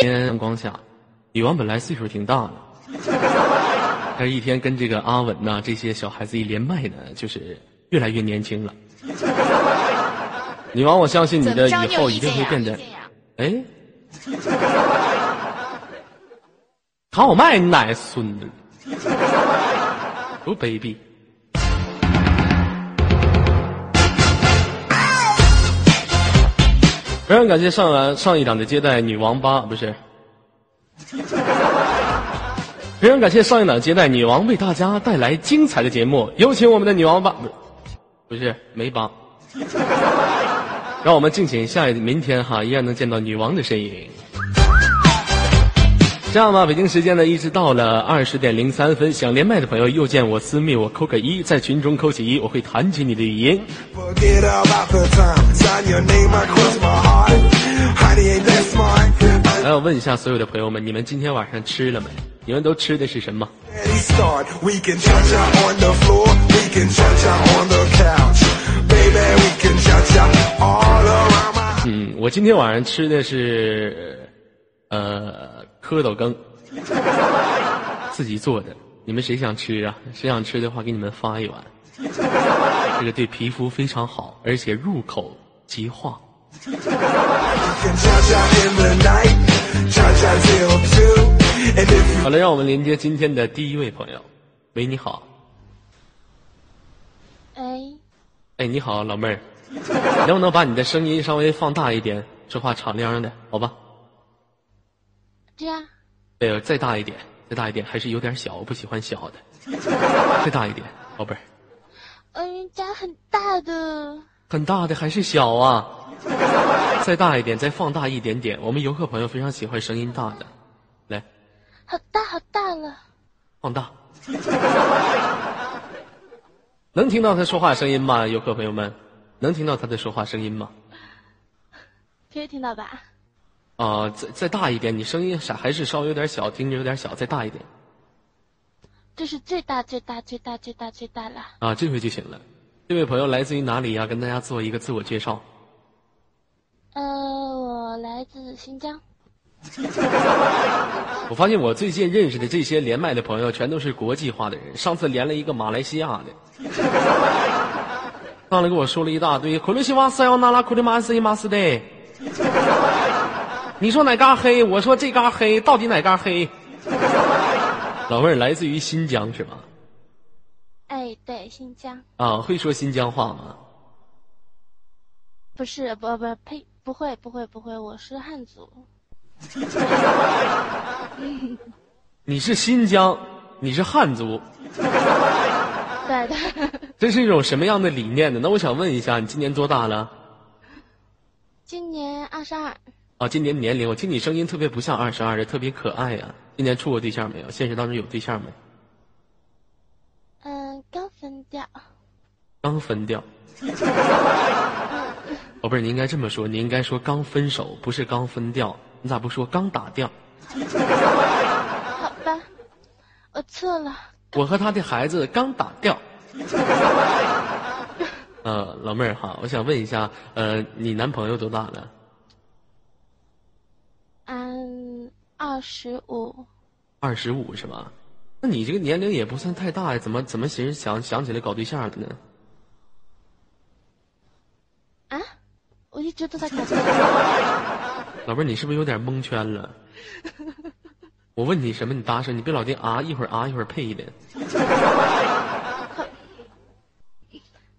天阳光下，女王本来岁数挺大的，但是一天跟这个阿文呐这些小孩子一连麦呢，就是越来越年轻了。女王，我相信你的以后一定会变得，哎，扛我麦你奶孙子，多卑鄙！非常感谢上完上一档的接待女王八不是，非常感谢上一档接待女王为大家带来精彩的节目，有请我们的女王八不是不是没八，让我们敬请下一明天哈依然能见到女王的身影。这样吧，北京时间呢，一直到了二十点零三分，想连麦的朋友右键我私密，我扣个一，在群中扣起一，我会弹起你的语音。来，我问一下所有的朋友们，你们今天晚上吃了没？你们都吃的是什么？嗯，我今天晚上吃的是，呃。蝌蚪羹，自己做的。你们谁想吃啊？谁想吃的话，给你们发一碗。这个对皮肤非常好，而且入口即化。好了，让我们连接今天的第一位朋友。喂，你好。哎。哎，你好，老妹儿，能不能把你的声音稍微放大一点，说话敞亮的，好吧？这样，呃，再大一点，再大一点，还是有点小，我不喜欢小的。再大一点，宝贝儿。嗯，家很大的。很大的还是小啊？再大一点，再放大一点点。我们游客朋友非常喜欢声音大的，来。好大好大了。放大。能听到他说话声音吗？游客朋友们，能听到他的说话声音吗？可以听到吧。啊，再再大一点，你声音啥还是稍微有点小，听着有点小，再大一点。这是最大最大最大最大最大了。啊，这回就行了。这位朋友来自于哪里呀？跟大家做一个自我介绍。呃，我来自新疆。我发现我最近认识的这些连麦的朋友，全都是国际化的人。上次连了一个马来西亚的，上来跟我说了一大堆，库鲁西瓦斯要拿拉库里马斯伊马斯的。你说哪嘎黑？我说这嘎黑，到底哪嘎黑？老妹儿来自于新疆是吗？哎，对，新疆。啊，会说新疆话吗？不是，不不呸，不会不会不会，我是汉族。你是新疆，你是汉族。对的。这是一种什么样的理念呢？那我想问一下，你今年多大了？今年二十二。啊，今年年龄，我听你声音特别不像二十二的，特别可爱呀。今年处过对象没有？现实当中有对象没？嗯，刚分掉。刚分掉。宝贝儿，你应该这么说，你应该说刚分手，不是刚分掉。你咋不说刚打掉？好吧，我错了。我和他的孩子刚打掉。呃，老妹儿哈，我想问一下，呃，你男朋友多大了？嗯，二十五，二十五是吧？那你这个年龄也不算太大呀，怎么怎么寻思想想起来搞对象了呢？啊，我一直都在搞对象。老妹儿，你是不是有点蒙圈了？我问你什么，你答什么，你别老听啊，一会儿啊，一会儿呸的。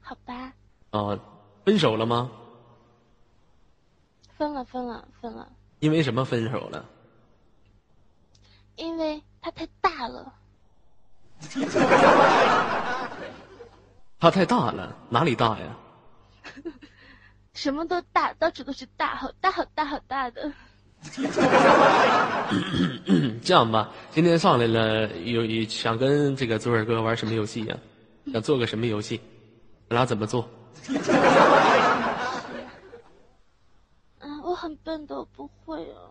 好吧。啊，分手了吗？分了，分了，分了。因为什么分手了？因为它太大了。他太大了，哪里大呀？什么都大，到处都是大，好大好大好大的。这样吧，今天上来了，有想跟这个左耳哥玩什么游戏呀？想做个什么游戏？咱俩怎么做？嗯，我很笨的，我不会啊。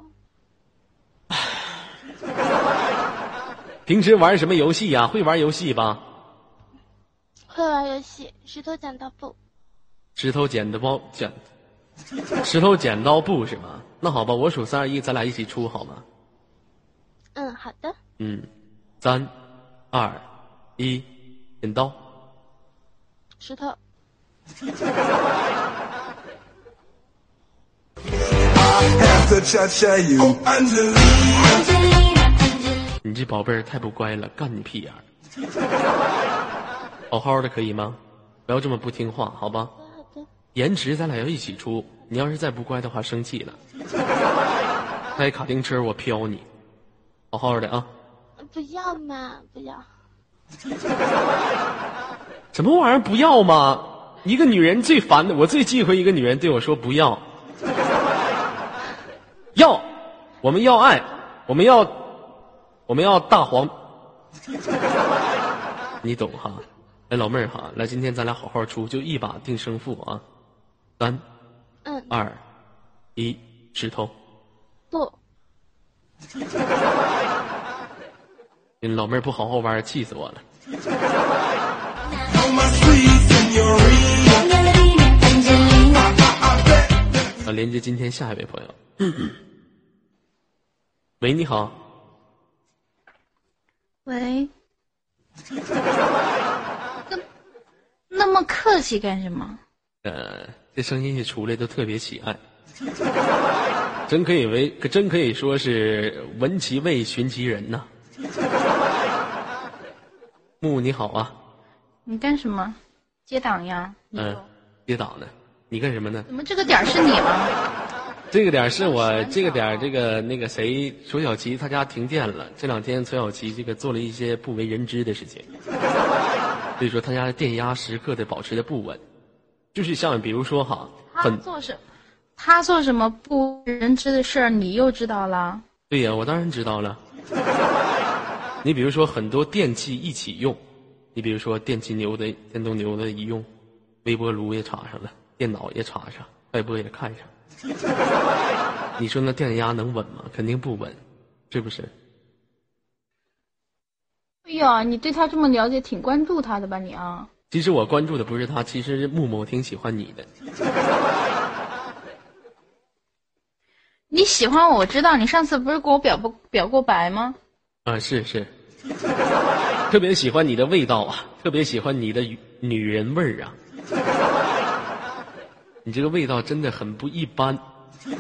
平时玩什么游戏呀？会玩游戏吧？会玩游戏，石头剪刀布。石头剪刀包剪，石头剪刀布是吗？那好吧，我数三二一，咱俩一起出好吗？嗯，好的。嗯，三二一，剪刀。石头。你这宝贝儿太不乖了，干你屁眼儿！好好的可以吗？不要这么不听话，好吧？好的。颜值咱俩要一起出，你要是再不乖的话，生气了。开卡丁车我飘你，好好的啊！不要嘛，不要。什么玩意儿不要嘛？一个女人最烦的，我最忌讳一个女人对我说不要。要，我们要爱，我们要，我们要大黄。你懂哈？哎，老妹儿哈，来，今天咱俩好好出，就一把定胜负啊！三、嗯，二、一，石头。不。你老妹儿不好好玩，气死我了。啊，连接今天下一位朋友。喂，你好。喂。那那么客气干什么？呃，这声音一出来都特别喜爱，真可以为可真可以说是闻其味寻其人呐。木木你好啊。你干什么？接档呀？嗯，接档呢。你干什么呢？怎么这个点是你啊？这个点是我，这个点这个那个谁，楚小琪他家停电了。这两天楚小琪这个做了一些不为人知的事情，所以说他家的电压时刻的保持的不稳。就是像比如说哈，他做什，他做什么不为人知的事儿，你又知道了？对呀，我当然知道了。你比如说很多电器一起用，你比如说电器牛的、电动牛的一用，微波炉也插上了，电脑也插上，外播也看上。你说那电压能稳吗？肯定不稳，是不是？哎呀，你对他这么了解，挺关注他的吧你啊？其实我关注的不是他，其实木木我挺喜欢你的。你喜欢我，我知道。你上次不是给我表不表过白吗？啊，是是，特别喜欢你的味道啊，特别喜欢你的女人味儿啊。你这个味道真的很不一般。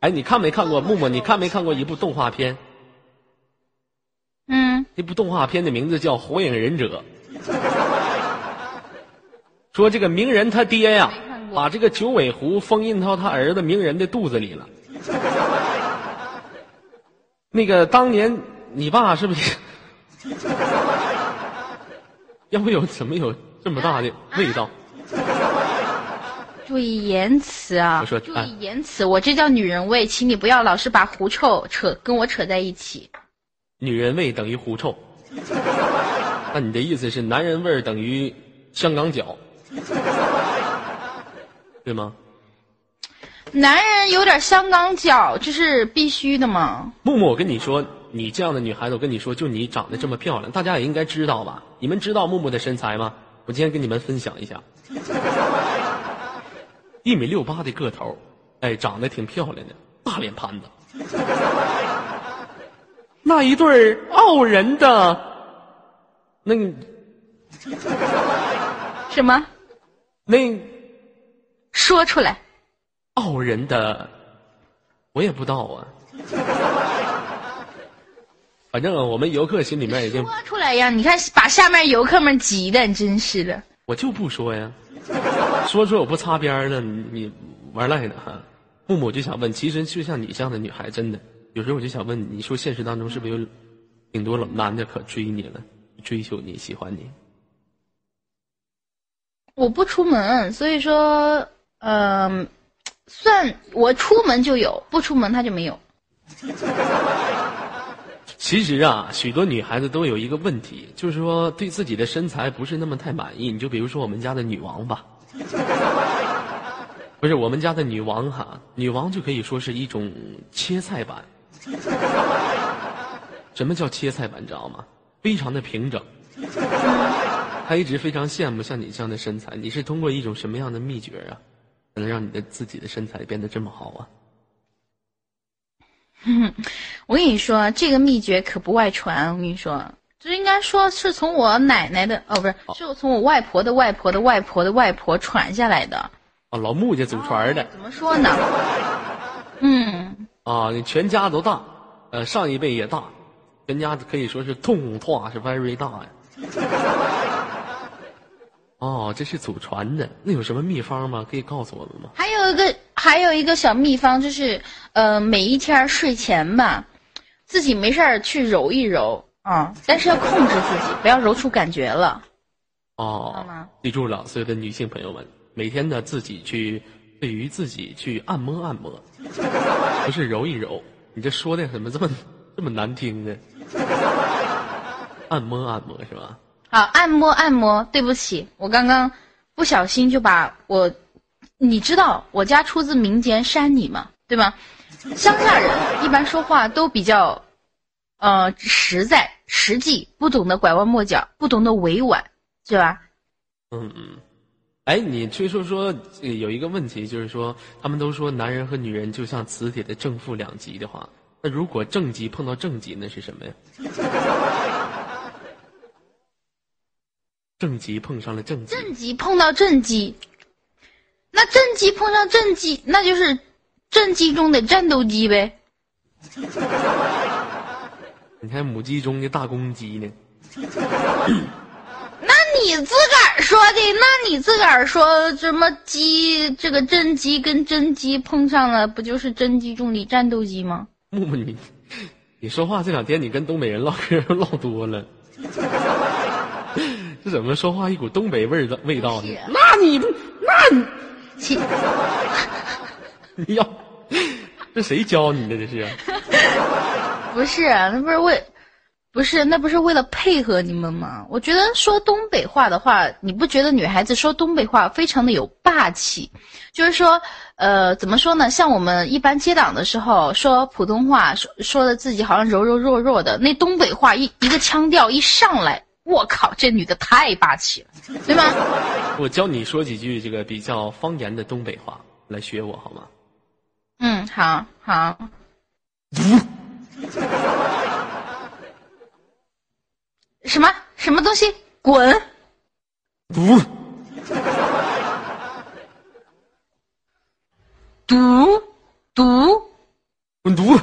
哎，你看没看过木木？你看没看过一部动画片？嗯。那部动画片的名字叫《火影忍者》。说这个鸣人他爹呀，把这个九尾狐封印到他儿子鸣人的肚子里了。那个当年你爸是不是？要不有怎么有这么大的味道？注意言辞啊！我说注意言辞，我这叫女人味，请你不要老是把狐臭扯跟我扯在一起。女人味等于狐臭，那你的意思是男人味等于香港脚，对吗？男人有点香港脚，这是必须的吗？木木，我跟你说，你这样的女孩子，我跟你说，就你长得这么漂亮，大家也应该知道吧？你们知道木木的身材吗？我今天跟你们分享一下。一米六八的个头，哎，长得挺漂亮的，大脸盘子，那一对傲人的，那 什么？那说出来，傲人的，我也不知道啊。反正我们游客心里面已经说出来呀！你看，把下面游客们急的，真是的。我就不说呀。说说我不擦边了，你玩赖呢哈？木木就想问，其实就像你这样的女孩，真的有时候我就想问，你说现实当中是不是有挺多男的可追你了，追求你喜欢你？我不出门，所以说，嗯，算我出门就有，不出门他就没有。其实啊，许多女孩子都有一个问题，就是说对自己的身材不是那么太满意。你就比如说我们家的女王吧，不是我们家的女王哈，女王就可以说是一种切菜板。什么叫切菜板？你知道吗？非常的平整，他一直非常羡慕像你这样的身材。你是通过一种什么样的秘诀啊，才能让你的自己的身材变得这么好啊？我跟你说，这个秘诀可不外传。我跟你说，这应该说是从我奶奶的哦，不是，是我从我外婆的外婆的外婆的外婆传下来的。哦，老穆家祖传的。怎么说呢？嗯。啊，你全家都大，呃，上一辈也大，全家可以说是痛化是 very 大呀。哦，这是祖传的，那有什么秘方吗？可以告诉我们吗？还有一个，还有一个小秘方，就是呃，每一天睡前吧，自己没事儿去揉一揉啊，但是要控制自己，不要揉出感觉了。哦，记住了，所有的女性朋友们，每天呢自己去对于自己去按摩按摩，不是揉一揉。你这说的怎么这么 这么难听呢？按摩按摩是吧？好，按摩按摩。对不起，我刚刚不小心就把我，你知道我家出自民间山里嘛，对吗？乡下人一般说话都比较，呃，实在、实际，不懂得拐弯抹角，不懂得委婉，是吧？嗯嗯。哎，你听说说有一个问题，就是说他们都说男人和女人就像磁铁的正负两极的话，那如果正极碰到正极，那是什么呀？正极碰上了正极，正极碰到正极，那正极碰上正极，那就是正极中的战斗机呗。你看母鸡中的大公鸡呢？那你自个儿说的，那你自个儿说什么鸡？这个真鸡跟真鸡碰上了，不就是真鸡中的战斗机吗？木木，你你说话这两天你跟东北人唠嗑 唠多了。这怎么说话一股东北味儿的味道呢？那你不那你，你要 这谁教你的？这是？不是，那不是为，不是那不是为了配合你们吗？我觉得说东北话的话，你不觉得女孩子说东北话非常的有霸气？就是说，呃，怎么说呢？像我们一般接档的时候说普通话，说说的自己好像柔柔弱弱的，那东北话一一个腔调一上来。我靠，这女的太霸气了，对吗？我教你说几句这个比较方言的东北话，来学我好吗？嗯，好好。什么什么东西？滚！毒！毒！毒！滚毒！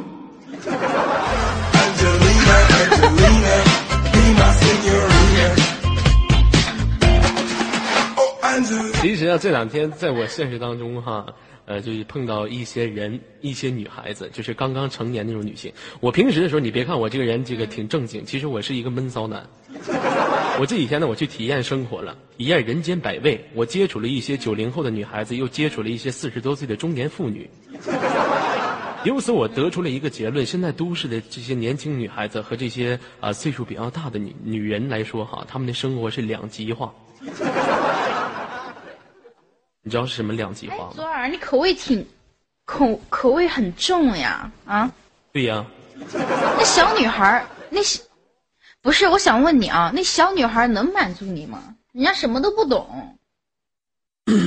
其实啊，这两天在我现实当中哈，呃，就是碰到一些人，一些女孩子，就是刚刚成年那种女性。我平时的时候，你别看我这个人这个挺正经，其实我是一个闷骚男。我这几天呢，我去体验生活了，体验人间百味。我接触了一些九零后的女孩子，又接触了一些四十多岁的中年妇女。由此，我得出了一个结论：现在都市的这些年轻女孩子和这些啊岁数比较大的女女人来说，哈，她们的生活是两极化。你知道是什么两极化吗？左耳，你口味挺，口口味很重呀，啊？对呀。那小女孩那小，不是，我想问你啊，那小女孩能满足你吗？人家什么都不懂。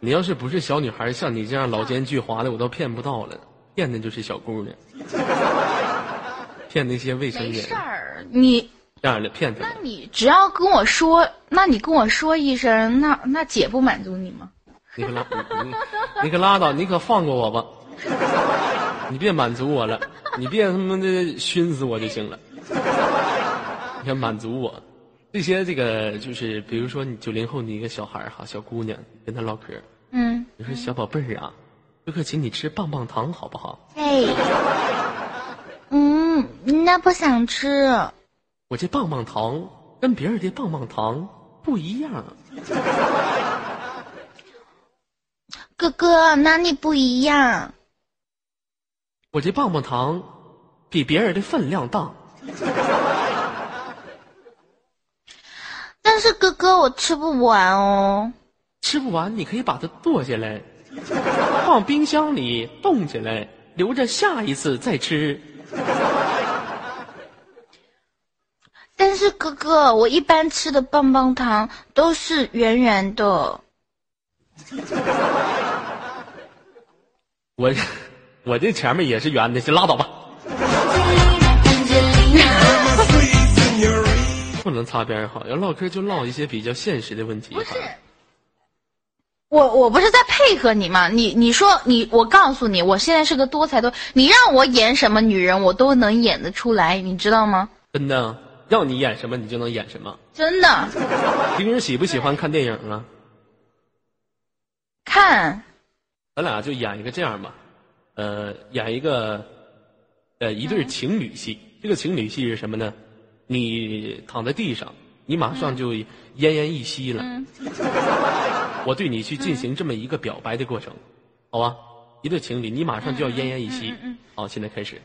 你要是不是小女孩，像你这样老奸巨猾的，我都骗不到了。骗的就是小姑娘，骗那些未成年。没事儿，你。这样的骗子。那你只要跟我说，那你跟我说一声，那那姐不满足你吗？你可拉，你你可拉倒，你可放过我吧。你别满足我了，你别他妈的熏死我就行了。你要满足我，这些这个就是，比如说你九零后，你一个小孩儿哈，小姑娘跟他唠嗑，嗯，你说小宝贝儿啊，这可请你吃棒棒糖好不好？哎，嗯，那不想吃。我这棒棒糖跟别人的棒棒糖不一样。哥哥，哪里不一样？我这棒棒糖比别人的分量大。但是哥哥，我吃不完哦。吃不完，你可以把它剁下来，放冰箱里冻起来，留着下一次再吃。是哥哥，我一般吃的棒棒糖都是圆圆的。我我这前面也是圆的，先拉倒吧。不能擦边儿好，要唠嗑就唠一些比较现实的问题。不是，我我不是在配合你吗？你你说你，我告诉你，我现在是个多才多，你让我演什么女人，我都能演得出来，你知道吗？真的，让你演什么你就能演什么。真的，平时喜不喜欢看电影啊？看，咱俩就演一个这样吧，呃，演一个，呃，一对情侣戏。这个情侣戏是什么呢？你躺在地上，你马上就奄奄一息了。嗯我对你去进行这么一个表白的过程，好吧？一对情侣，你马上就要奄奄一息。好，现在开始。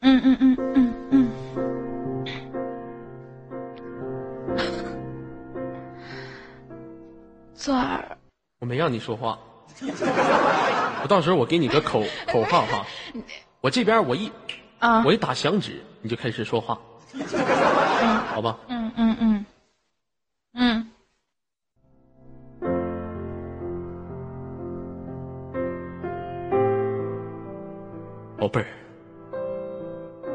嗯嗯嗯嗯嗯。左儿，我没让你说话，我到时候我给你个口口号哈，我这边我一啊，我一打响指，你就开始说话，好吧？嗯嗯嗯，嗯，宝贝儿，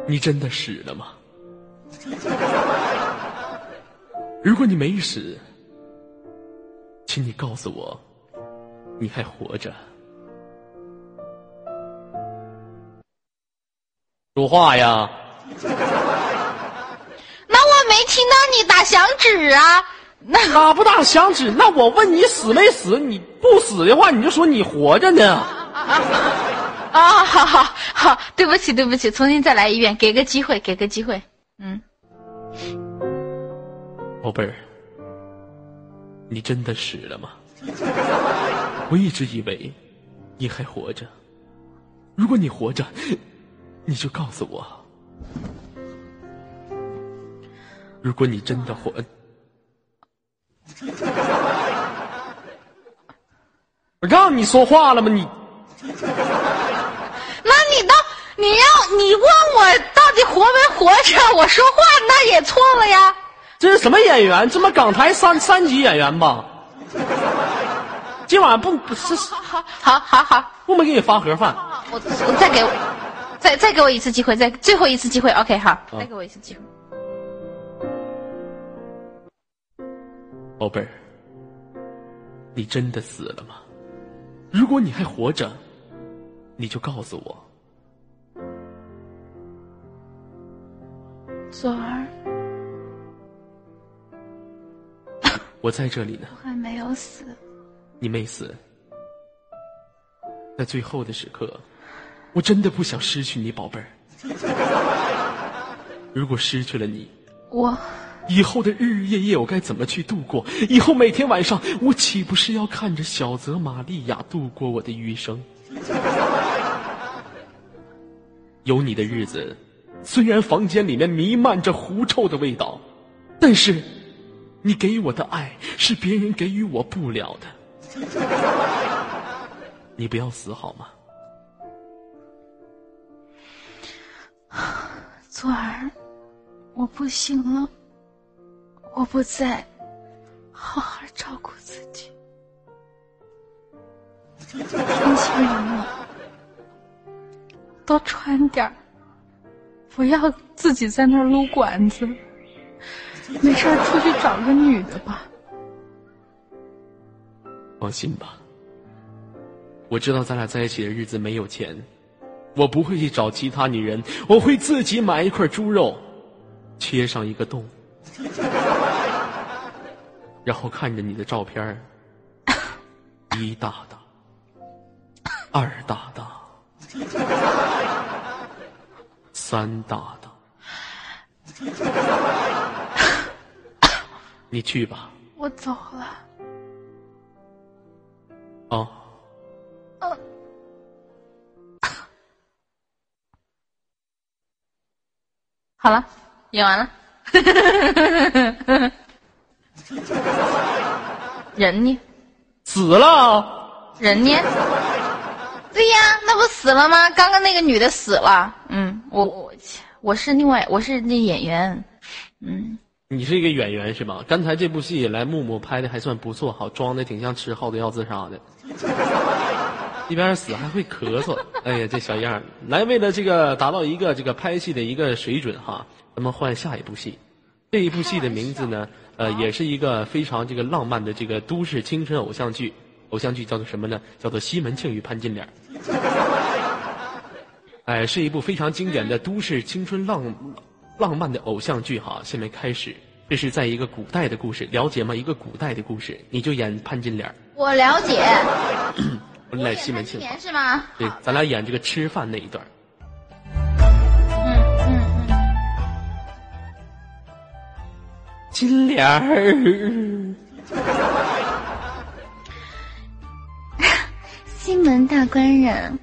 你真的死了吗？如果你没死，请你告诉我，你还活着。说话呀！那我没听到你打响指啊，那打不打响指？那我问你死没死？你不死的话，你就说你活着呢。啊，好好好，对不起对不起，重新再来一遍，给个机会，给个机会，嗯，宝贝儿，你真的死了吗？我一直以为你还活着。如果你活着，你就告诉我。如果你真的活，我 让你说话了吗？你 那你到你要你问我到底活没活着，我说话那也错了呀。这是什么演员？这么港台三三级演员吧？今晚不不是好好好好好，不没给你发盒饭？我我再给我再再给我一次机会，再最后一次机会，OK 好，再给我一次机会。宝贝儿，你真的死了吗？如果你还活着，你就告诉我。左儿，我在这里呢，我还没有死。你没死。在最后的时刻，我真的不想失去你，宝贝儿。如果失去了你，我以后的日日夜夜我该怎么去度过？以后每天晚上，我岂不是要看着小泽玛利亚度过我的余生？有你的日子，虽然房间里面弥漫着狐臭的味道，但是，你给我的爱是别人给予我不了的。你不要死好吗？左儿，我不行了，我不在好好照顾自己。天气冷了，多穿点儿，不要自己在那儿撸管子。没事儿，出去找个女的吧。放心吧，我知道咱俩在一起的日子没有钱，我不会去找其他女人，我会自己买一块猪肉，切上一个洞，然后看着你的照片儿。一大大，二大大，三大大，你去吧，我走了。哦、嗯。好了，演完了。人呢？死了。人呢？对呀，那不死了吗？刚刚那个女的死了。嗯，我我我是另外我是那演员。嗯，你是一个演员是吧？刚才这部戏来木木拍的还算不错，好装的挺像吃耗子药自杀的，一边死还会咳嗽。哎呀，这小样儿！来，为了这个达到一个这个拍戏的一个水准哈，咱们换下一部戏。这一部戏的名字呢，呃，也是一个非常这个浪漫的这个都市青春偶像剧。偶像剧叫做什么呢？叫做《西门庆与潘金莲》。哎，是一部非常经典的都市青春浪。浪漫的偶像剧哈，下面开始。这是在一个古代的故事，了解吗？一个古代的故事，你就演潘金莲。我了解。我演西门庆是吗？对，咱俩演这个吃饭那一段。嗯嗯嗯。金莲儿。西门大官人。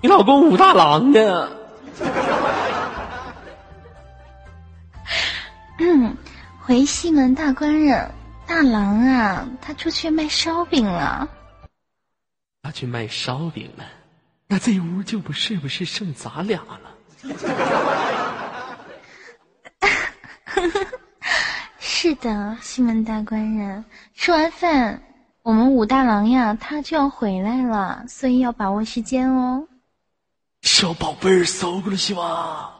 你老公武大郎呢？嗯，回西门大官人，大郎啊，他出去卖烧饼了。他去卖烧饼了，那这屋就不是不是剩咱俩了？是的，西门大官人，吃完饭，我们武大郎呀，他就要回来了，所以要把握时间哦。小宝贝儿，搜过了是吧？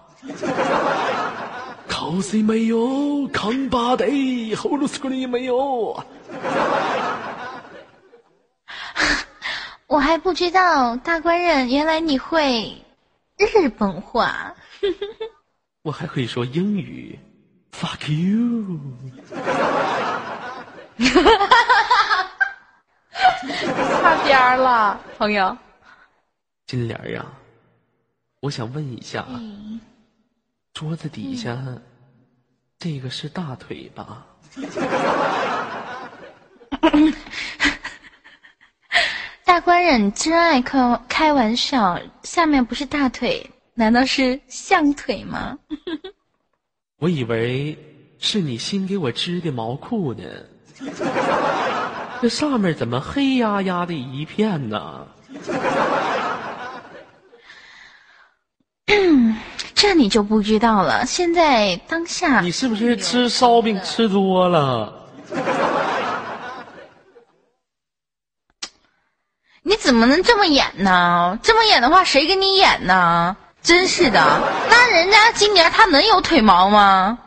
考试没有？扛把的，后路是过了没有？我还不知道，大官人，原来你会日本话。我还会说英语，fuck you。擦边儿了，朋友。金莲呀。我想问一下，桌子底下这个是大腿吧？大官人真爱开开玩笑，下面不是大腿，难道是象腿吗？我以为是你新给我织的毛裤呢，这上面怎么黑压压的一片呢？这你就不知道了。现在当下，你是不是吃烧饼吃多了？你怎么能这么演呢？这么演的话，谁给你演呢？真是的，那人家今年他能有腿毛吗？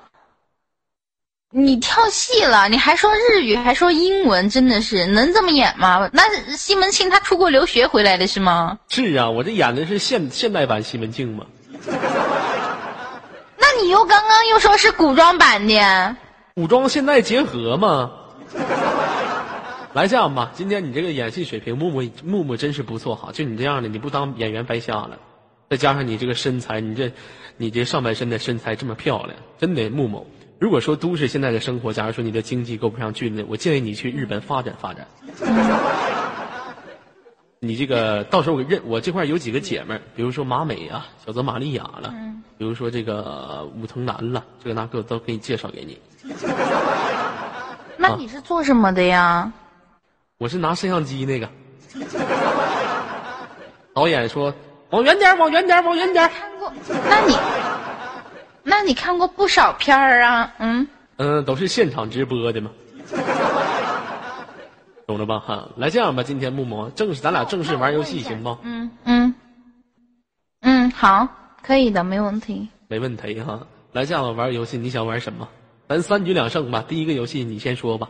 你跳戏了，你还说日语，还说英文，真的是能这么演吗？那西门庆他出国留学回来的是吗？是啊，我这演的是现现代版西门庆嘛。那你又刚刚又说是古装版的，古装现代结合嘛？来这样吧，今天你这个演戏水平，木木木木真是不错哈。就你这样的，你不当演员白瞎了。再加上你这个身材，你这你这上半身的身材这么漂亮，真的木木。如果说都市现在的生活，假如说你的经济够不上去呢，我建议你去日本发展发展。你这个到时候我认我这块有几个姐们儿，比如说马美啊、小泽玛利亚了，比如说这个武藤兰了，这个那个都给你介绍给你。那你是做什么的呀？我是拿摄像机那个。导演说：“往远点，往远点，往远点。”看过？那你，那你看过不少片儿啊？嗯。嗯，都是现场直播的嘛。懂了吧？哈，来这样吧，今天木木正式咱俩正式玩游戏行不？嗯嗯嗯，好，可以的，没问题。没问题哈，来这样玩游戏，你想玩什么？咱三局两胜吧。第一个游戏你先说吧。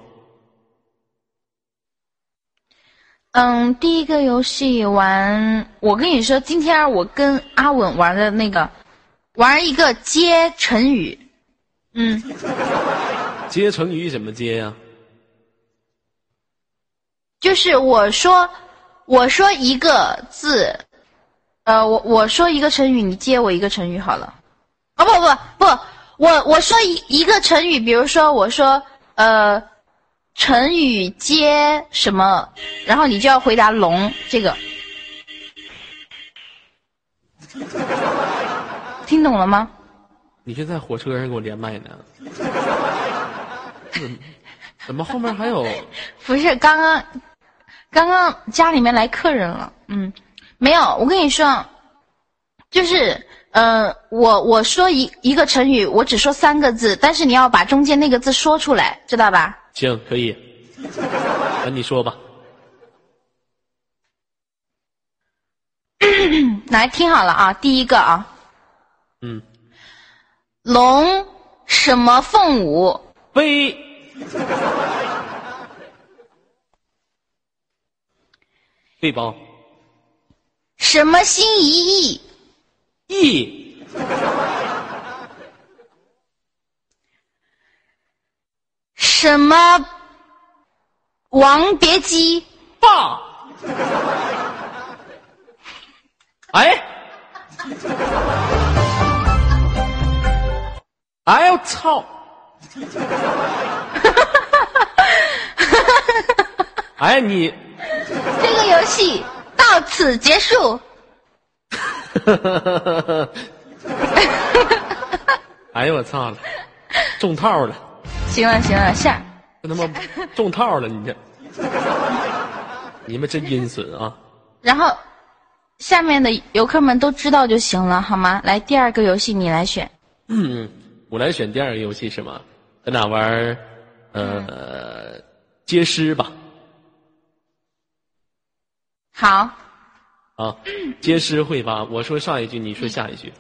嗯，第一个游戏玩，我跟你说，今天我跟阿稳玩的那个，玩一个接成语。嗯。接成语怎么接呀？就是我说，我说一个字，呃，我我说一个成语，你接我一个成语好了。哦不不不，我我说一一个成语，比如说我说呃，成语接什么，然后你就要回答龙这个，听懂了吗？你是在火车上给我连麦呢？怎么后面还有？不是刚刚。刚刚家里面来客人了，嗯，没有，我跟你说，就是嗯、我我说一一个成语，我只说三个字，但是你要把中间那个字说出来，知道吧？行，可以。那你说吧。来，听好了啊，第一个啊，嗯，龙什么凤舞，飞 背包。什么心一意，意什么王别姬，爸。哎，哎呦操！哎你，这个游戏到此结束。哎呦我操了，中套了，行了行了，下这他妈中套了，你这，你们真阴损啊！然后下面的游客们都知道就行了，好吗？来，第二个游戏你来选。嗯，我来选第二个游戏是吗？咱俩玩儿呃接诗吧好，啊，接诗会吧？我说上一句，你说下一句。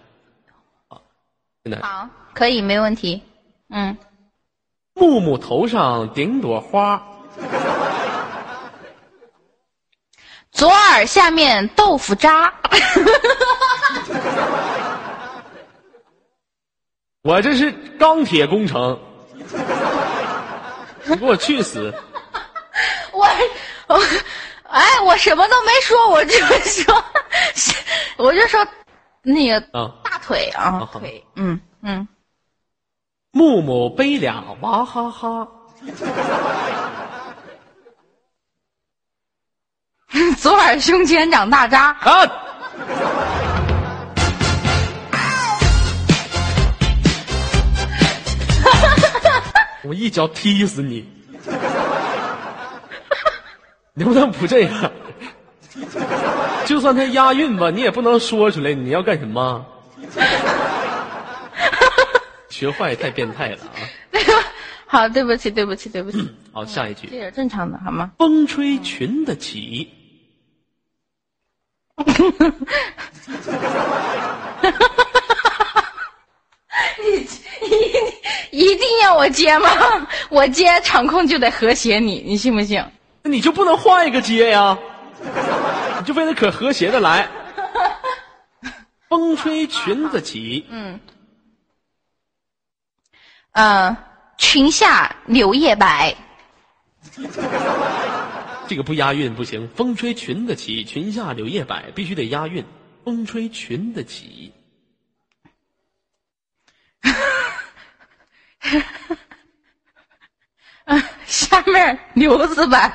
好，可以，没问题。嗯，木木头上顶朵花，左耳下面豆腐渣。我这是钢铁工程，你给我去死！我我哎，我什么都没说，我就说，我就说那个啊大腿啊啊，腿，嗯嗯，木木背俩娃哈哈，昨晚胸前长大渣。啊！我一脚踢死你！能不能不这样？就算他押韵吧，你也不能说出来。你要干什么？学坏太变态了啊！好，对不起，对不起，对不起，好，下一句这：也正常的好吗？风吹裙子起。一定要我接吗？我接场控就得和谐你，你信不信？那你就不能换一个接呀？你就非得可和谐的来。风吹裙子起，嗯，呃，裙下柳叶白，这个不押韵不行。风吹裙子起，裙下柳叶摆，必须得押韵。风吹裙子起，下面牛子版。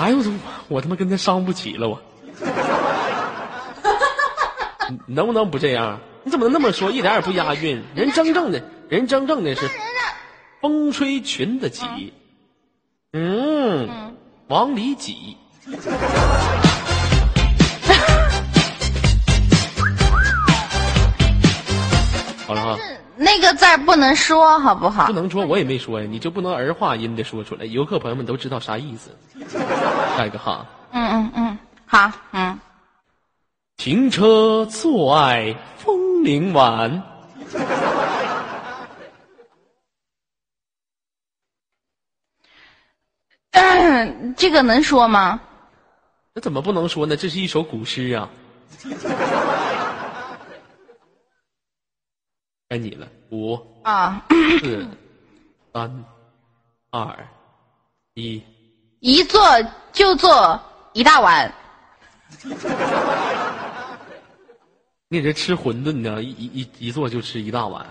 哎呦我我他妈跟他伤不起了我。能不能不这样？你怎么能那么说？一点也不押韵。人真正的人真正的是风吹裙子起，嗯，往里挤。那个字儿不能说，好不好不？能说，我也没说呀，你就不能儿化音的说出来，游客朋友们都知道啥意思。下一个哈，嗯嗯嗯，好，嗯，停车坐爱枫林晚。这个能说吗？那怎么不能说呢？这是一首古诗啊！该你了，五、啊，四、三、二、一。一坐就坐一大碗，你这吃馄饨呢？一一一一坐就吃一大碗，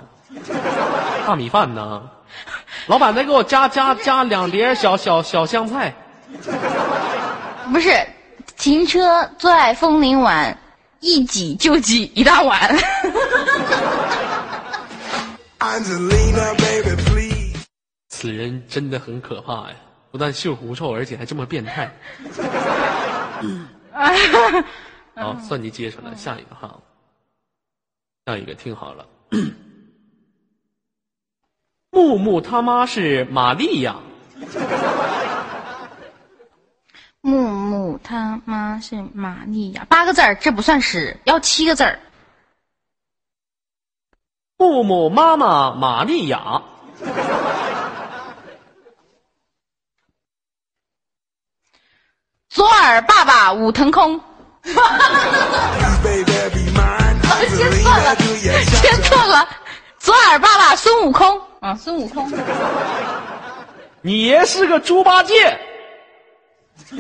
大米饭呢？老板，再给我加加加两碟小小小香菜。不是停车坐爱枫林晚，一挤就挤一大碗。Angelina, baby, please. 此人真的很可怕呀！不但秀狐臭，而且还这么变态。好，算你接上了，下一个哈，下一个听好了，木木他妈是玛利亚，木木他妈是玛利亚，八个字儿，这不算诗，要七个字儿。木木妈妈玛利亚，左耳爸爸武腾空. 切错了切错了，左耳爸爸孙悟空啊，孙悟空。你爷是个猪八戒，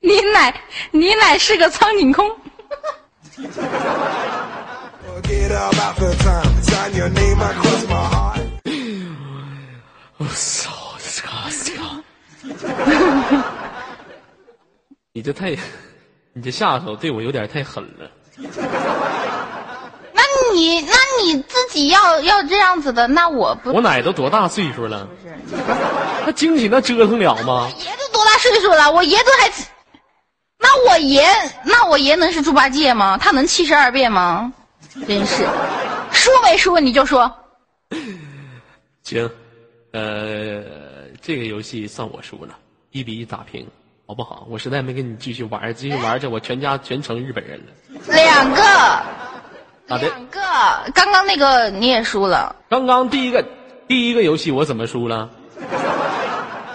你奶你奶是个苍井空，Forget about the time. Sign your name across my heart. 我操，这个这个，你这太，你这下手对我有点太狠了。那你那你自己要要这样子的，那我不我奶都多大岁数了？是他经起那折腾了吗？爷都多大岁数了？我爷都还，那我爷那我爷能是猪八戒吗？他能七十二变吗？真是，输没输你就说。行，呃，这个游戏算我输了，一比一打平，好不好？我实在没跟你继续玩，继续玩着我全家全成日本人了。两个，两个，刚刚那个你也输了。刚刚第一个第一个游戏我怎么输了？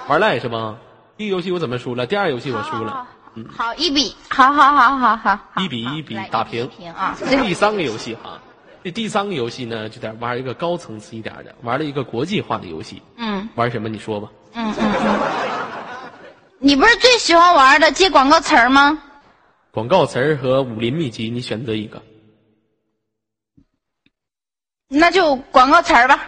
玩赖是吧？第一个游戏我怎么输了？第二个游戏我输了。嗯，好，一比，好好好好好，好一比一比打平平啊。第三个游戏哈，这第三个游戏呢，就得玩一个高层次一点的，玩了一个国际化的游戏。嗯玩什么？你说吧。嗯嗯嗯。你不是最喜欢玩的接广告词儿吗？广告词儿和武林秘籍，你选择一个。那就广告词儿吧。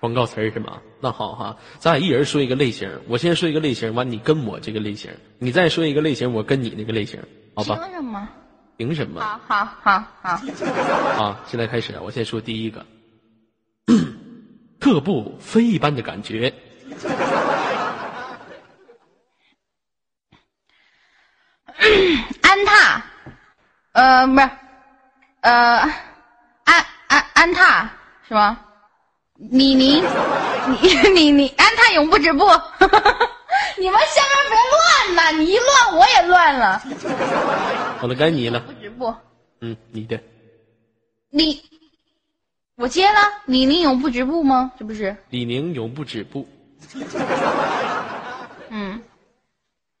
广告词儿是吗？那好哈，咱俩一人说一个类型，我先说一个类型，完你跟我这个类型，你再说一个类型，我跟你那个类型，好吧？凭什么？凭什么？好好好好。啊，现在开始，我先说第一个，特步飞一般的感觉。安踏，呃，不是，呃，安安安踏是吗？李宁，你你你，安踏永不止步。你们下面别乱呐！你一乱我也乱了。好了，该你了。不止步，嗯，你的你，我接了。李宁永不止步吗？这不是？李宁永不止步。嗯，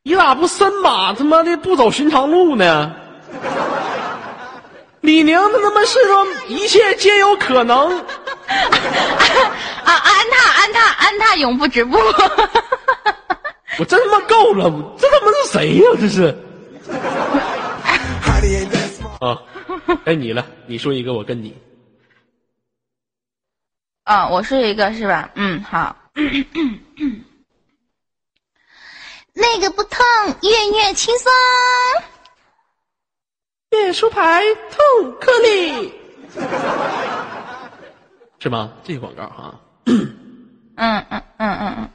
你咋不森马他妈的不走寻常路呢？李宁他他妈是说一切皆有可能。啊，安踏安踏安踏永不止步。我真他妈够了，我这他妈是谁呀、这是?啊，该你了，你说一个，我跟你。啊，我说一个是吧？嗯，好。那个不痛，月月轻松。月书牌痛颗粒，是吗？这个广告哈，嗯嗯嗯嗯嗯，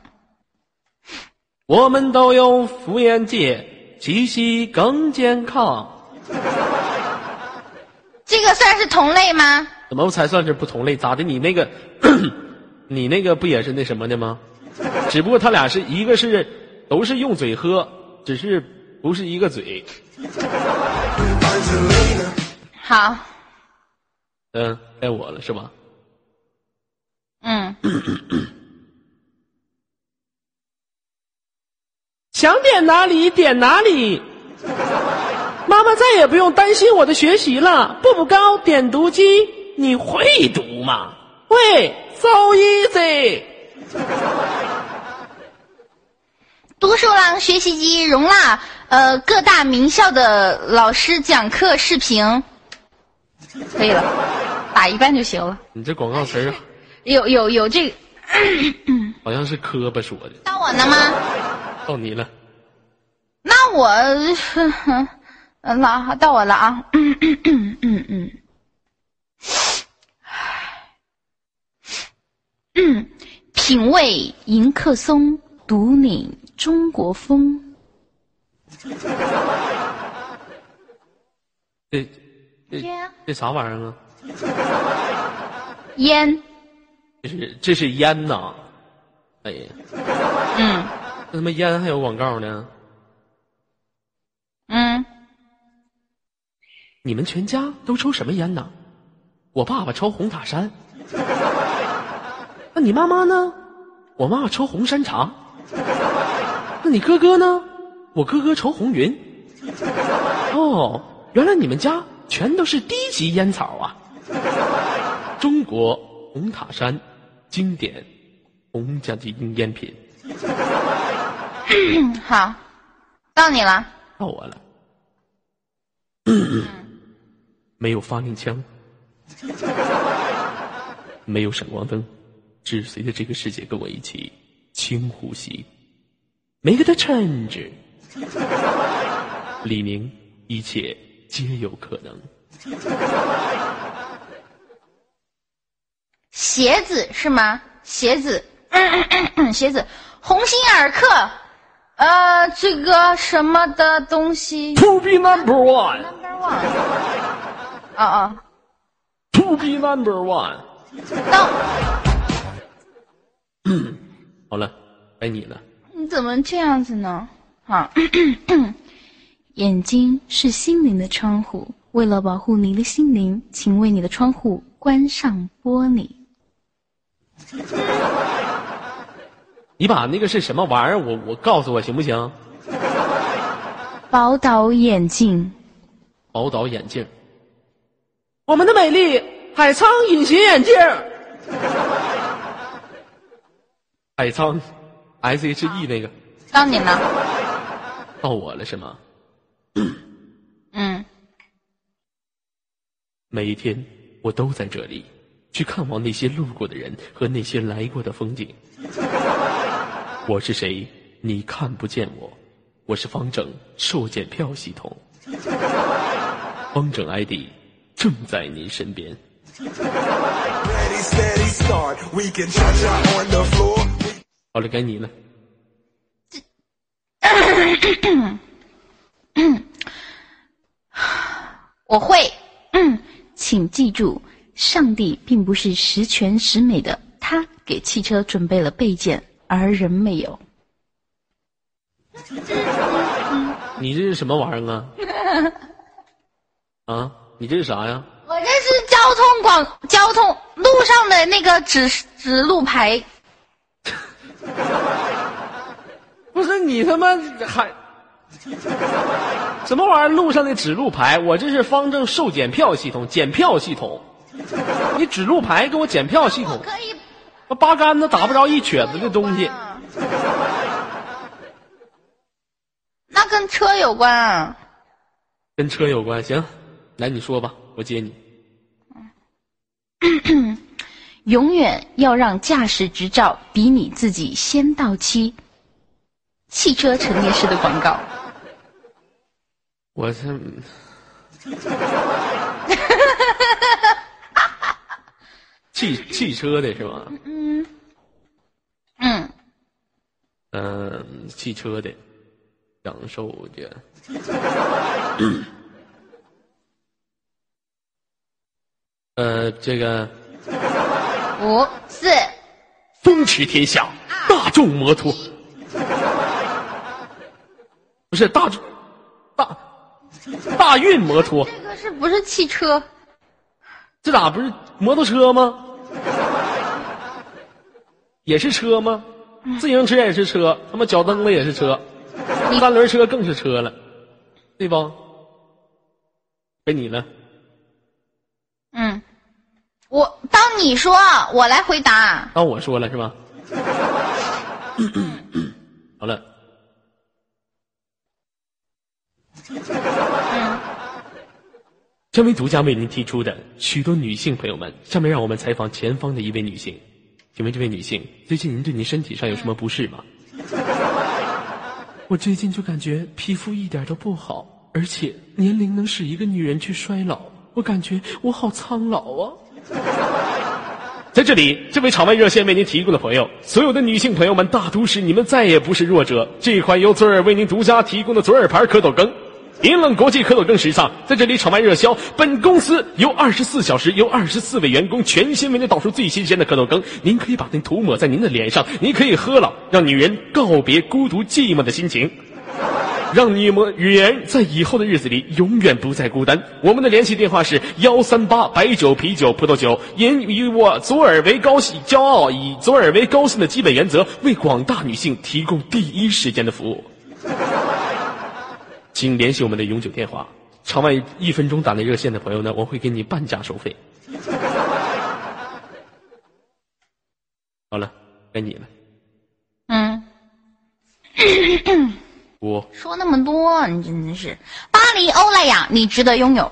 我们都有福烟戒，气息更健康。这个算是同类吗？怎么才算是不同类？咋的？你那个，你那个不也是那什么的吗？只不过他俩是一个是都是用嘴喝，只是不是一个嘴。好，嗯，该我了是吧？嗯，想点哪里点哪里。妈妈再也不用担心我的学习了。步步高点读机，你会读吗？会，so easy。读书郎学习机容纳呃各大名校的老师讲课视频，可以了，打一半就行了。你这广告词儿有有有这个，好像是磕巴说的，到我呢吗？到你了。那我，嗯，那好到我了啊，嗯嗯嗯嗯嗯，嗯，品味迎客松，独领中国风。这这这啥玩意儿啊？烟，这是这是烟呐！哎呀，嗯那他妈烟还有广告呢？嗯，你们全家都抽什么烟呢？我爸爸抽红塔山。那你妈妈呢？我妈妈抽红山茶。那你哥哥呢？我哥哥抽红云。哦，原来你们家全都是低级烟草啊！中国红塔山经典红家军烟品，嗯 好，到你了。到我了。没有发令枪，没有闪光灯，只随着这个世界跟我一起轻呼吸。没给他衬着，李宁，一切皆有可能。鞋子是吗？鞋子，鞋子，鸿星尔克，呃，这个什么的东西 To be number one,，number one，啊啊，to be number one。到，好了，该你了。你怎么这样子呢？啊，眼睛是心灵的窗户，为了保护你的心灵，请为你的窗户关上玻璃。你把那个是什么玩意儿，我我告诉我行不行？宝岛眼镜，宝岛眼镜，我们的美丽海沧隐形眼镜，海沧，S H E 那个，到你了。到我了是吗？嗯，每一天我都在这里，去看望那些路过的人和那些来过的风景。我是谁？你看不见我，我是方正售检票系统，方正 ID 正在您身边。好了，该你了。我会。嗯，请记住，上帝并不是十全十美的，他给汽车准备了备件，而人没有。你这是什么玩意儿啊？啊，你这是啥呀？我这是交通广交通路上的那个指指路牌，不是你他妈还什么玩意儿？路上的指路牌，我这是方正售检票系统，检票系统。你指路牌给我检票系统，可以那八竿子打不着一瘸子的东西。那跟车有关啊。跟车有关，行，来你说吧，我接你。永远要让驾驶执照比你自己先到期。汽车陈列室的广告。我这 汽汽车的是吧？嗯嗯，嗯、汽车的，享受的。呃，这个五四风驰天下，大众摩托，不是大众大大运摩托，这个是不是汽车？这咋不是摩托车吗？也是车吗？自行车也是车，他妈脚蹬子也是车，三轮车更是车了，对不？该你了，嗯，我当你说，我来回答。当我说了是吧？好了，这位独家为您提出的许多女性朋友们，下面让我们采访前方的一位女性。请问这位女性，最近您对您身体上有什么不适吗？我最近就感觉皮肤一点都不好，而且年龄能使一个女人去衰老，我感觉我好苍老啊。在这里，这位场外热线为您提供的朋友，所有的女性朋友们，大都市你们再也不是弱者。这款由左耳为您独家提供的左耳牌蝌蚪羹，银冷国际蝌蚪羹时尚，在这里场外热销。本公司由二十四小时，由二十四位员工全新为您导出最新鲜的蝌蚪羹，您可以把它涂抹在您的脸上，您可以喝了，让女人告别孤独寂寞的心情。让你们女人在以后的日子里永远不再孤单。我们的联系电话是幺三八白酒、啤酒、葡萄酒，因以我左耳为高兴骄傲，以左耳为高兴的基本原则，为广大女性提供第一时间的服务。请联系我们的永久电话。场外一分钟打来热线的朋友呢，我会给你半价收费。好了，该你了。嗯，我说那么多，你真的是巴黎欧莱雅，你值得拥有。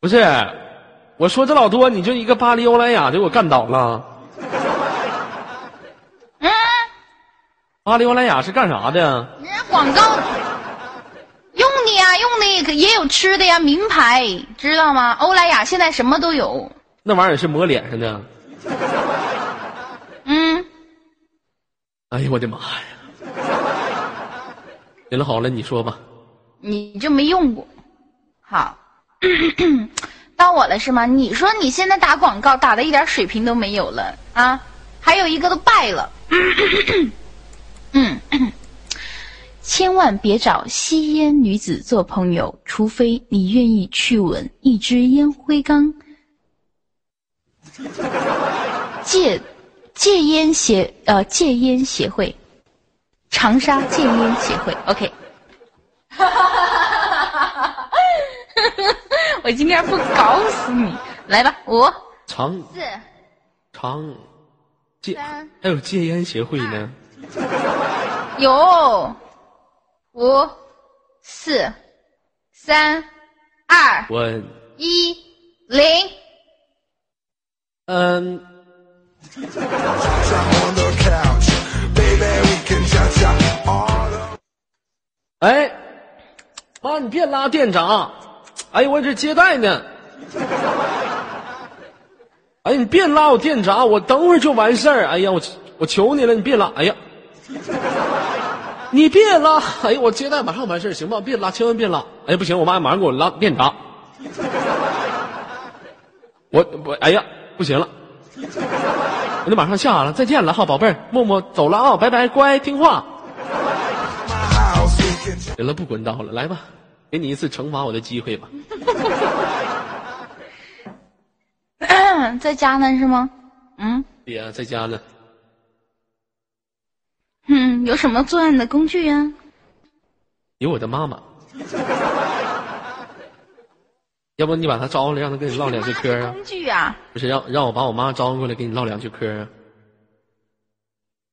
不是，我说这老多，你就一个巴黎欧莱雅就给我干倒了。嗯，巴黎欧莱雅是干啥的？人家广告用的呀，用的也可也有吃的呀，名牌知道吗？欧莱雅现在什么都有。那玩意儿也是抹脸上的。嗯，哎呦我的妈呀！行了好了，你说吧。你就没用过。好，到我了是吗？你说你现在打广告打的一点水平都没有了啊，还有一个都败了。嗯，千万别找吸烟女子做朋友，除非你愿意去吻一支烟灰缸。戒戒烟协呃戒烟协会，长沙戒烟协会，OK。我今天不搞死你，来吧，五长四长戒三还有戒烟协会呢。有五四三二我一零。嗯哎，妈，你别拉店长。哎呦，我这接待呢。哎，你别拉我电闸，我等会儿就完事儿。哎呀，我我求你了，你别拉。哎呀，你别拉。哎呦，我接待马上完事儿，行吧？别拉，千万别拉。哎，不行，我妈马上给我拉电闸。我我哎呀，不行了，我得马上下了，再见了哈，宝贝儿，默默走了啊，拜拜，乖，听话。行了，不滚刀了，来吧，给你一次惩罚我的机会吧。在家呢是吗？嗯对呀，在家呢。嗯，有什么作案的工具呀、有我的妈妈，要不你把她招过来，让她跟你唠两句嗑啊？工具啊？不是，让让我把我妈招过来，跟你唠两句嗑啊？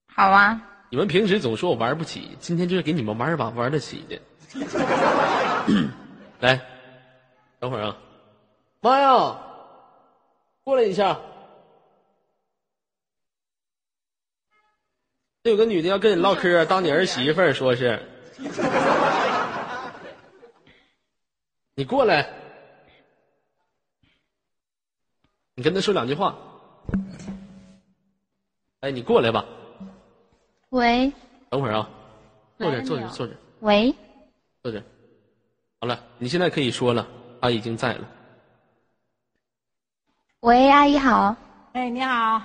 好啊，你们平时总说我玩不起，今天就是给你们玩一把玩得起的。来，等会儿啊，妈呀，过来一下。有个女的要跟你唠嗑，当你儿媳妇儿，说是。你过来，你跟她说两句话。哎，你过来吧。喂等会儿啊，坐着，来了没有坐这，坐着，喂，坐着。好了，你现在可以说了，他已经在了。喂，阿姨好。哎，你好，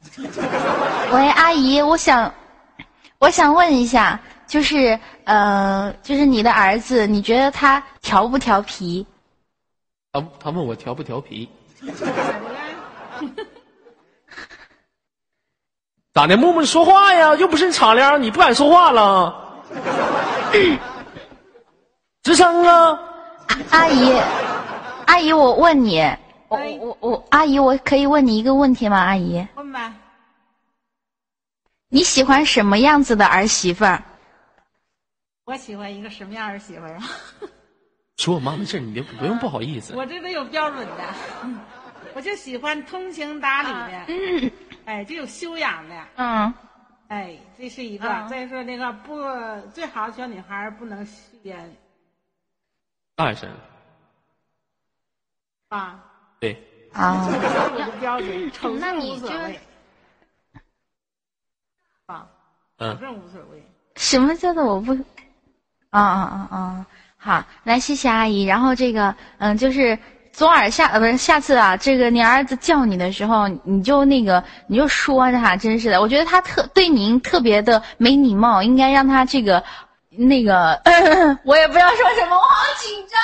喂，阿姨，我想，我想问一下，就是呃，就是你的儿子，你觉得他调不调皮？他他问我调不调皮，咋的？木木说话呀，又不是你敞亮，你不敢说话了？吱声啊！阿姨，阿姨，我问你，我哎我我，阿姨，我可以问你一个问题吗？阿姨，问吧。你喜欢什么样子的儿媳妇儿？我喜欢一个什么样儿媳妇儿啊？说我妈的事儿，你别不用不好意思。我这都有标准的，我就喜欢通情达理的，哎，就有修养的，嗯，哎，这是一个。嗯再说那个不最好小女孩儿不能吸烟，大点声。啊，对，啊，我的标准，丑那正你就无所谓。啊，丑嗯，正无所谓。什么叫做我不？啊啊啊啊！好，来谢谢阿姨。然后这个，嗯，就是左耳下呃不是下次啊，这个你儿子叫你的时候，你就那个你就说他，真是的，我觉得他特对您特别的没礼貌，应该让他这个那个，我也不知道说什么，我好紧张。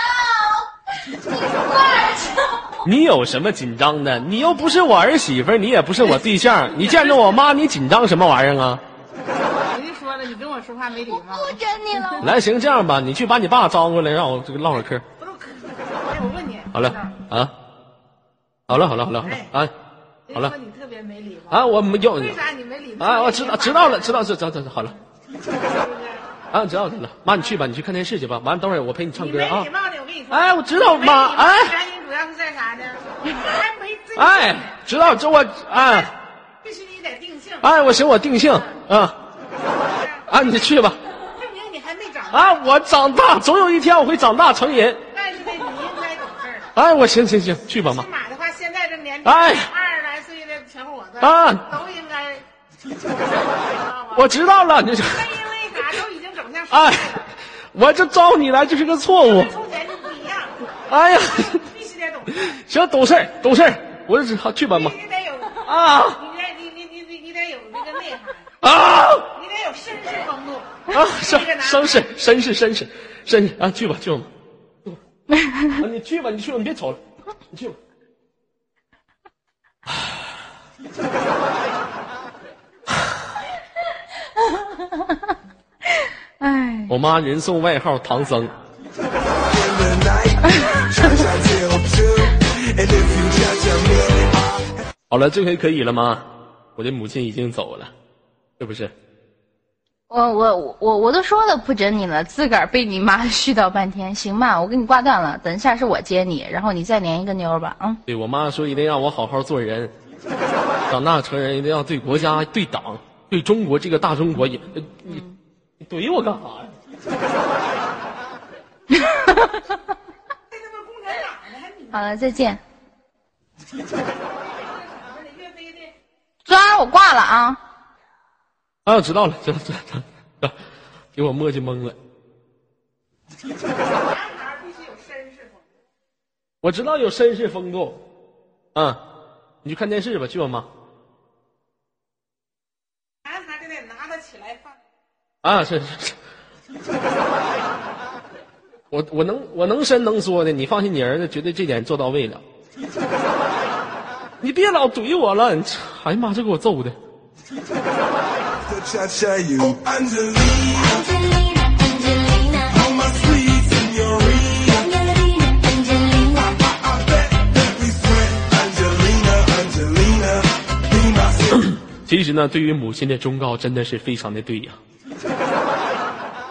你有什么紧张的？你又不是我儿媳妇，你也不是我对象，你见着我妈，你紧张什么玩意儿啊？我就说了，你跟我说话没礼貌。不整你了。来，行，这样吧，你去把你爸招过来，让我这个唠会儿嗑。不都可？哎，我问你。好了啊，好了，好了，好了，好了啊，好了你特别没礼貌。啊，我没有为啥你没礼貌？啊，我知道，知道了，知道，知道，知道，好了啊，知道知道。妈，你去吧，你去看电视去吧。完了，等会儿我陪你唱歌啊没礼。貌的，我跟你说。哎我知道妈哎原因主要是在啥呢？还没哎，知道这我哎必须你得定性。哎，我行，我定性啊啊，你去吧证明你还没长大。啊，我长大，总有一天我会长大成人。但是呢，你应该懂事儿。哎，我行行行，去吧妈起。码的话，现在这年龄，哎二十来岁的小伙子啊都应该。我知道了，你这那因为啥都已经哎，，我这招你来就是个错误。从前就不一样，哎呀，必须得懂。事，行，懂事儿懂事儿，我这好去吧妈你得有啊。你得你你你你你得有那个内涵，啊。你得有绅士风度啊，绅绅士绅士绅士绅士啊，去吧去吧妈，啊你去吧你去吧，你别瞅了，你去吧。哎，我妈人送外号唐僧。好了，这回可以了吗？我的母亲已经走了，是不是？我我我我都说了不整你了，自个儿被你妈絮叨半天，行吧，我给你挂断了，等一下是我接你，然后你再连一个妞儿吧，嗯。对我妈说一定让我好好做人，长大成人一定要对国家、对党、对中国这个大中国也，呃你你怼我干啥呀？好了，再见。什么的岳飞的，昨儿我挂了啊。啊，我知道了，知道知道知道，给我墨迹懵了。男孩必须有绅士风度。我知道有绅士风度，啊，你去看电视吧，去吧妈。男孩就得拿他起来放。啊，是是是。我我能我能伸能缩的你放心你儿子绝对这点做到位了。你别老怼我了哎呀妈这给我揍的。其实呢对于母亲的忠告真的是非常的对呀。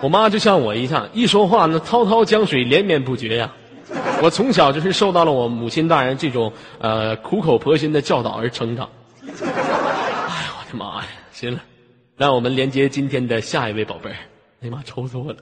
我妈就像我一样，一说话那滔滔江水连绵不绝呀。我从小就是受到了我母亲大人这种呃苦口婆心的教导而成长。哎呀，我的妈呀！行了，让我们连接今天的下一位宝贝儿。哎呀妈，愁死我了！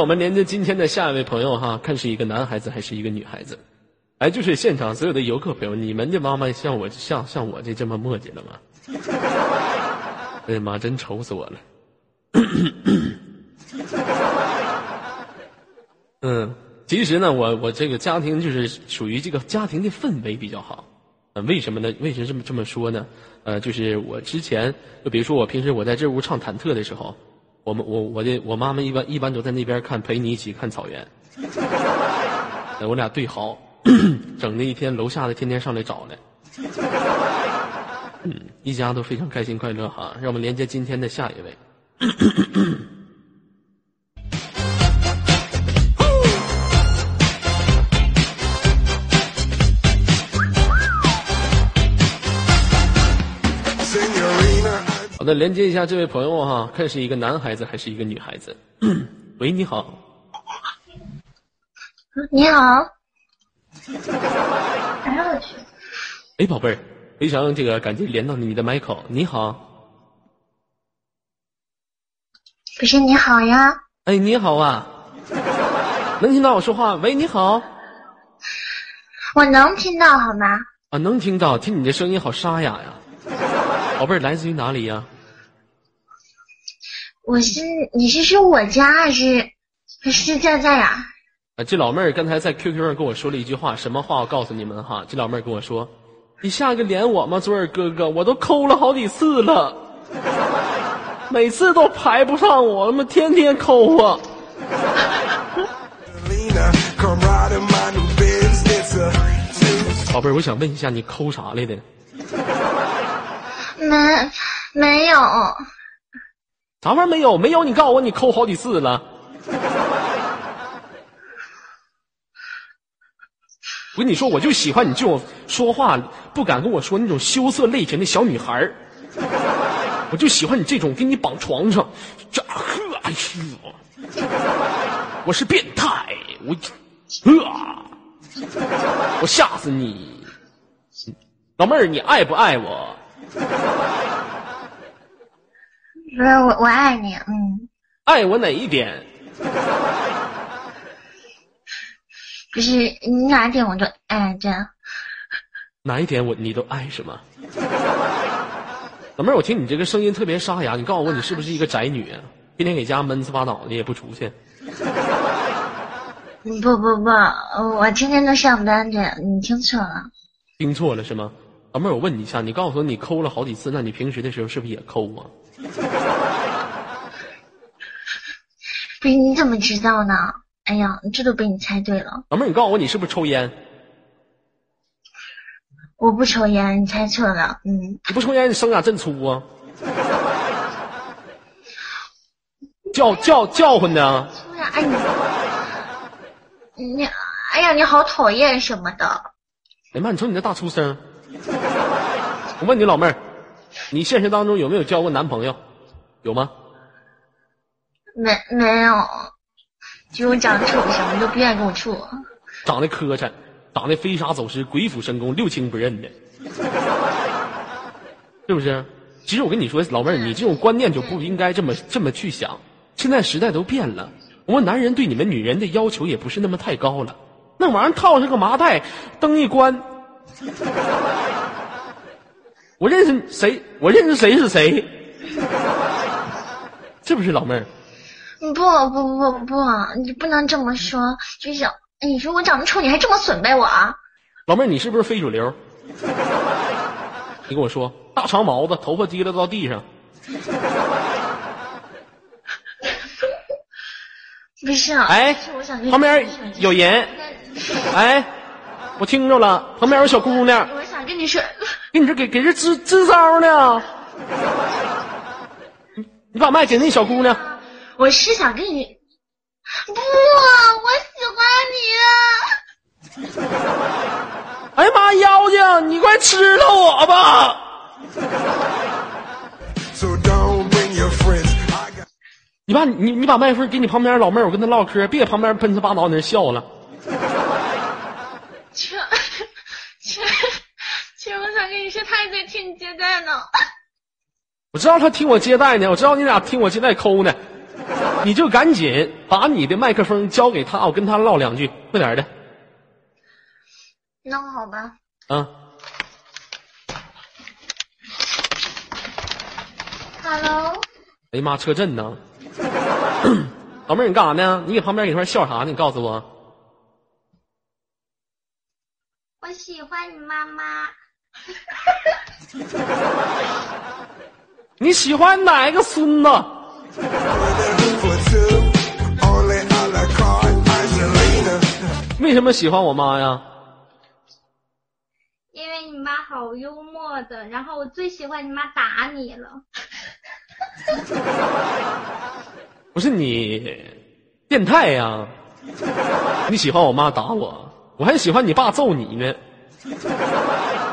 我们连接今天的下一位朋友哈，看是一个男孩子还是一个女孩子？哎，就是现场所有的游客朋友，你们的妈妈像我像像我这这么磨叽了吗？哎呀妈，真愁死我了。嗯，其实呢，我我这个家庭就是属于这个家庭的氛围比较好。呃，为什么呢？为什么这么这么说呢？呃，就是我之前，就比如说我平时我在这屋唱忐忑的时候，我们我我的我妈妈一般一般都在那边看，陪你一起看草原。呃 我俩对嚎，整的一天楼下的天天上来找来。嗯，一家都非常开心快乐哈。让我们连接今天的下一位。的，连接一下这位朋友哈，看是一个男孩子还是一个女孩子。喂，你好，你好。哎呦我去！哎，宝贝儿，非常这个感激连到你的麦口。你好，不是你好呀，哎，你好啊，能听到我说话？喂，你好我能听到好吗？啊，能听到，听你这声音好沙哑呀。宝贝儿，来自于哪里呀？我是你是说我家还是还是在在呀？啊，这老妹儿刚才在 QQ 上跟我说了一句话，什么话？我告诉你们哈，这老妹儿跟我说：“你下个连我吗，左耳哥哥？我都抠了好几次了，每次都排不上我，他妈天天抠啊！Lena, come ride in my new Benz. It's a two 宝贝儿，我想问一下，你抠啥来的？没没有，啥玩意儿没有？没有，你告诉我你抠好几次了。我跟你说，我就喜欢你这种说话不敢跟我说那种羞涩泪沉的小女孩儿我就喜欢你这种给你绑床上，这呵，哎呦，我是变态，我，呵，我吓死你，老妹儿，你爱不爱我？不是我我爱你，嗯，爱我哪一点？不是你哪点我都爱着。哪一点我你都爱什么？老妹儿，我听你这个声音特别沙哑，你告诉我你是不是一个宅女啊？天天给家闷死巴倒的也不出去。不不不，我天天都上班着，你听错了。听错了是吗？老妹儿，我问你一下，你告诉我你抠了好几次，那你平时的时候是不是也抠啊？不是你怎么知道呢？哎呀，这都被你猜对了。老妹儿，你告诉我你是不是抽烟？我不抽烟，你猜错了。嗯，你不抽烟，你声咋这粗啊？叫叫叫唤呢？哎你，你，哎呀，你好讨厌什么的。哎呀妈，你瞅你这大粗声！我问你老妹儿，你现实当中有没有交过男朋友？有吗？没没有，就我长得丑，什么都不愿意跟我处。长得磕碜，长得飞沙走石、鬼斧神工、六亲不认的，是不是？其实我跟你说，老妹儿，你这种观念就不应该这么这么去想。现在时代都变了，我们男人对你们女人的要求也不是那么太高了。那玩意儿套上个麻袋，灯一关，我认识谁，我认识谁是谁，是不是老妹儿？不不不不，你不能这么说。就是，哎，你说我长得丑，你还这么损呗我啊？老妹儿，你是不是非主流？你跟我说，大长毛子，头发滴溜到地上，不是，哎是我想跟你旁边有人，哎，我听着了，旁边有小姑娘，我想跟你说，给你这给给这支支招呢。你你把麦给那小姑娘，我是想跟你，不，我喜欢你啊。哎呀妈，妖精，你快吃了我吧你把你你把麦克风给你旁边老妹儿，我跟她唠嗑，别旁边喷子巴脑在那笑了。这这这，我在听你接待呢。我知道他听我接待呢，我知道你俩听我接待抠呢，你就赶紧把你的麦克风交给他，我跟他唠两句，快点的那好吧，嗯！Hello，哎呀妈，车震呢！老妹儿，你干啥呢？你搁旁边给一块笑啥呢？你告诉我。我喜欢你妈妈。你喜欢哪个孙子.为什么喜欢我妈呀？因为你妈好幽默的，然后我最喜欢你妈打你了。不是你变态呀？你喜欢我妈打我，我还喜欢你爸揍你呢。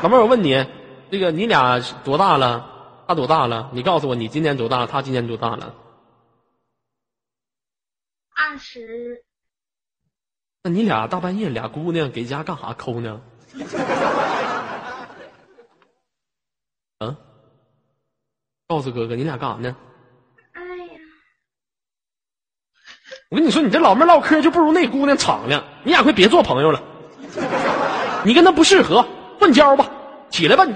老妹儿，我问你，这个你俩多大了？他多大了？你告诉我，你今年多大？他今年多大了？二十那你俩大半夜俩姑娘给家干啥抠呢？啊？告诉哥哥，你俩干啥呢？哎呀，我跟你说，你这老妹儿唠嗑就不如那姑娘敞亮，你俩快别做朋友了。你跟她不适合，换交吧，起来吧，你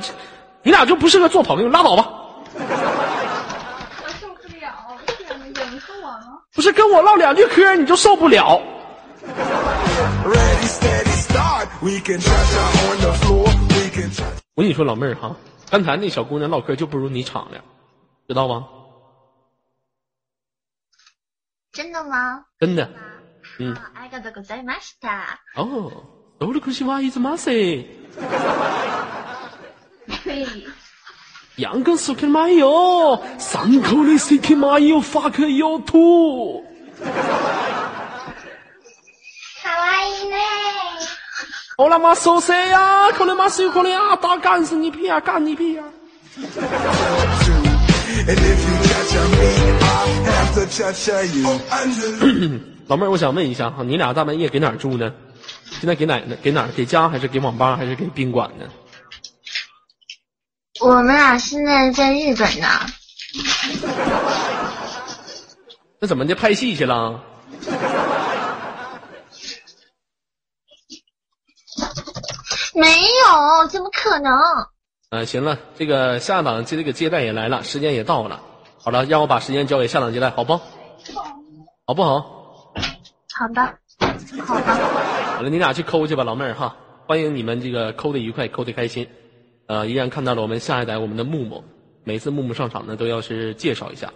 你俩就不适合做朋友，拉倒吧。我受不了，天呐，忍住我了。不是跟我唠两句嗑你就受不了。 Ready, steady, start. We can cha-cha on the floor. We can cha 我跟你说，老妹儿哈，刚才那小姑娘唠嗑就不如你敞亮，知道吗？真的吗？真的。嗯。あありがとうございました。哦， 都是可以 young soki miyo some fuck you too 卡哇伊内我那妈瘦谁呀可能吗谁可能啊打干死你屁啊干你屁啊老妹儿我想问一下哈你俩大半夜搁哪儿住呢？现在给哪呢？给哪儿？给家还是给网吧还是给宾馆呢？我们俩现在在日本呢。那怎么的？拍戏去了？没有，怎么可能？啊，行了，这个下档这这个接待也来了，时间也到了。好了，让我把时间交给下档接待，好不？好不好？好的，好的。你俩去抠去吧，老妹儿哈。欢迎你们这个抠的愉快，抠的开心。呃，依然看到了我们下一代我们的木木，每次木木上场呢都要是介绍一下。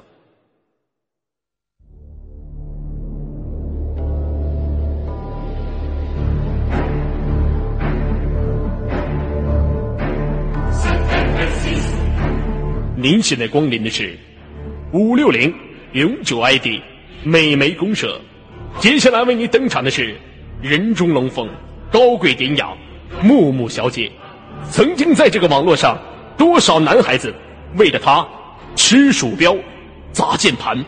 您现在光临的是五六零永久 ID 美眉公社，接下来为您登场的是人中龙凤、高贵典雅木木小姐。曾经在这个网络上，多少男孩子为了她吃鼠标、砸键盘、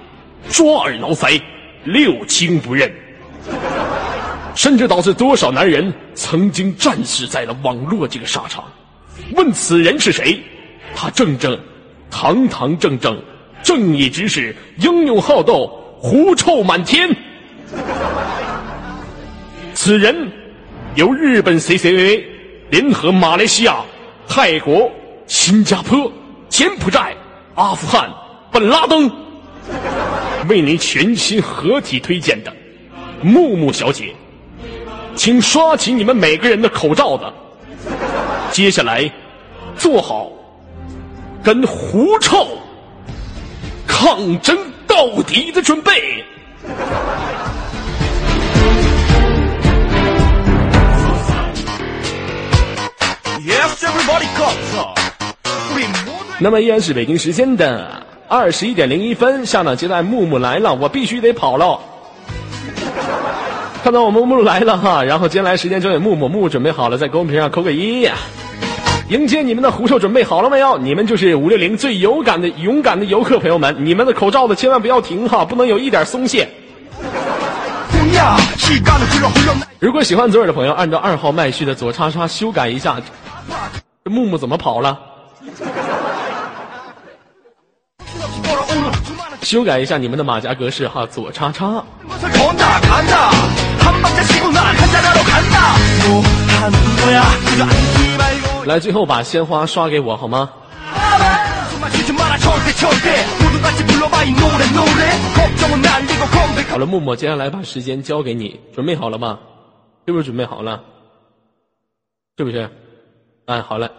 抓耳挠腮、六亲不认，甚至导致多少男人曾经战死在了网络这个沙场。问此人是谁？他正正堂堂正正，正义之士，英勇好斗，狐臭满天。此人由日本 CCAA 联合马来西亚、泰国、新加坡、柬埔寨、阿富汗、本拉登为您全新合体推荐的木木小姐，请刷起你们每个人的口罩子。接下来，做好跟狐臭抗争到底的准备。yes everybody come。那么依然是北京时间的二十一点零一分，下档接待木木来了，我必须得跑喽。看到我们木木来了哈，然后接下来时间交给木木，木木准备好了，在公屏上扣个一。迎接你们的胡兽准备好了没有？你们就是五六零最勇敢的勇敢的游客朋友们，你们的口罩子千万不要停哈，不能有一点松懈。如果喜欢左耳的朋友，按照二号麦序的左叉叉修改一下。这木木怎么跑了？修改一下你们的马甲格式哈，左叉叉。来，最后把鲜花刷给我好吗？好了，木木，接下来把时间交给你，准备好了吗？是不是准备好了？是不是？嗯，好嘞，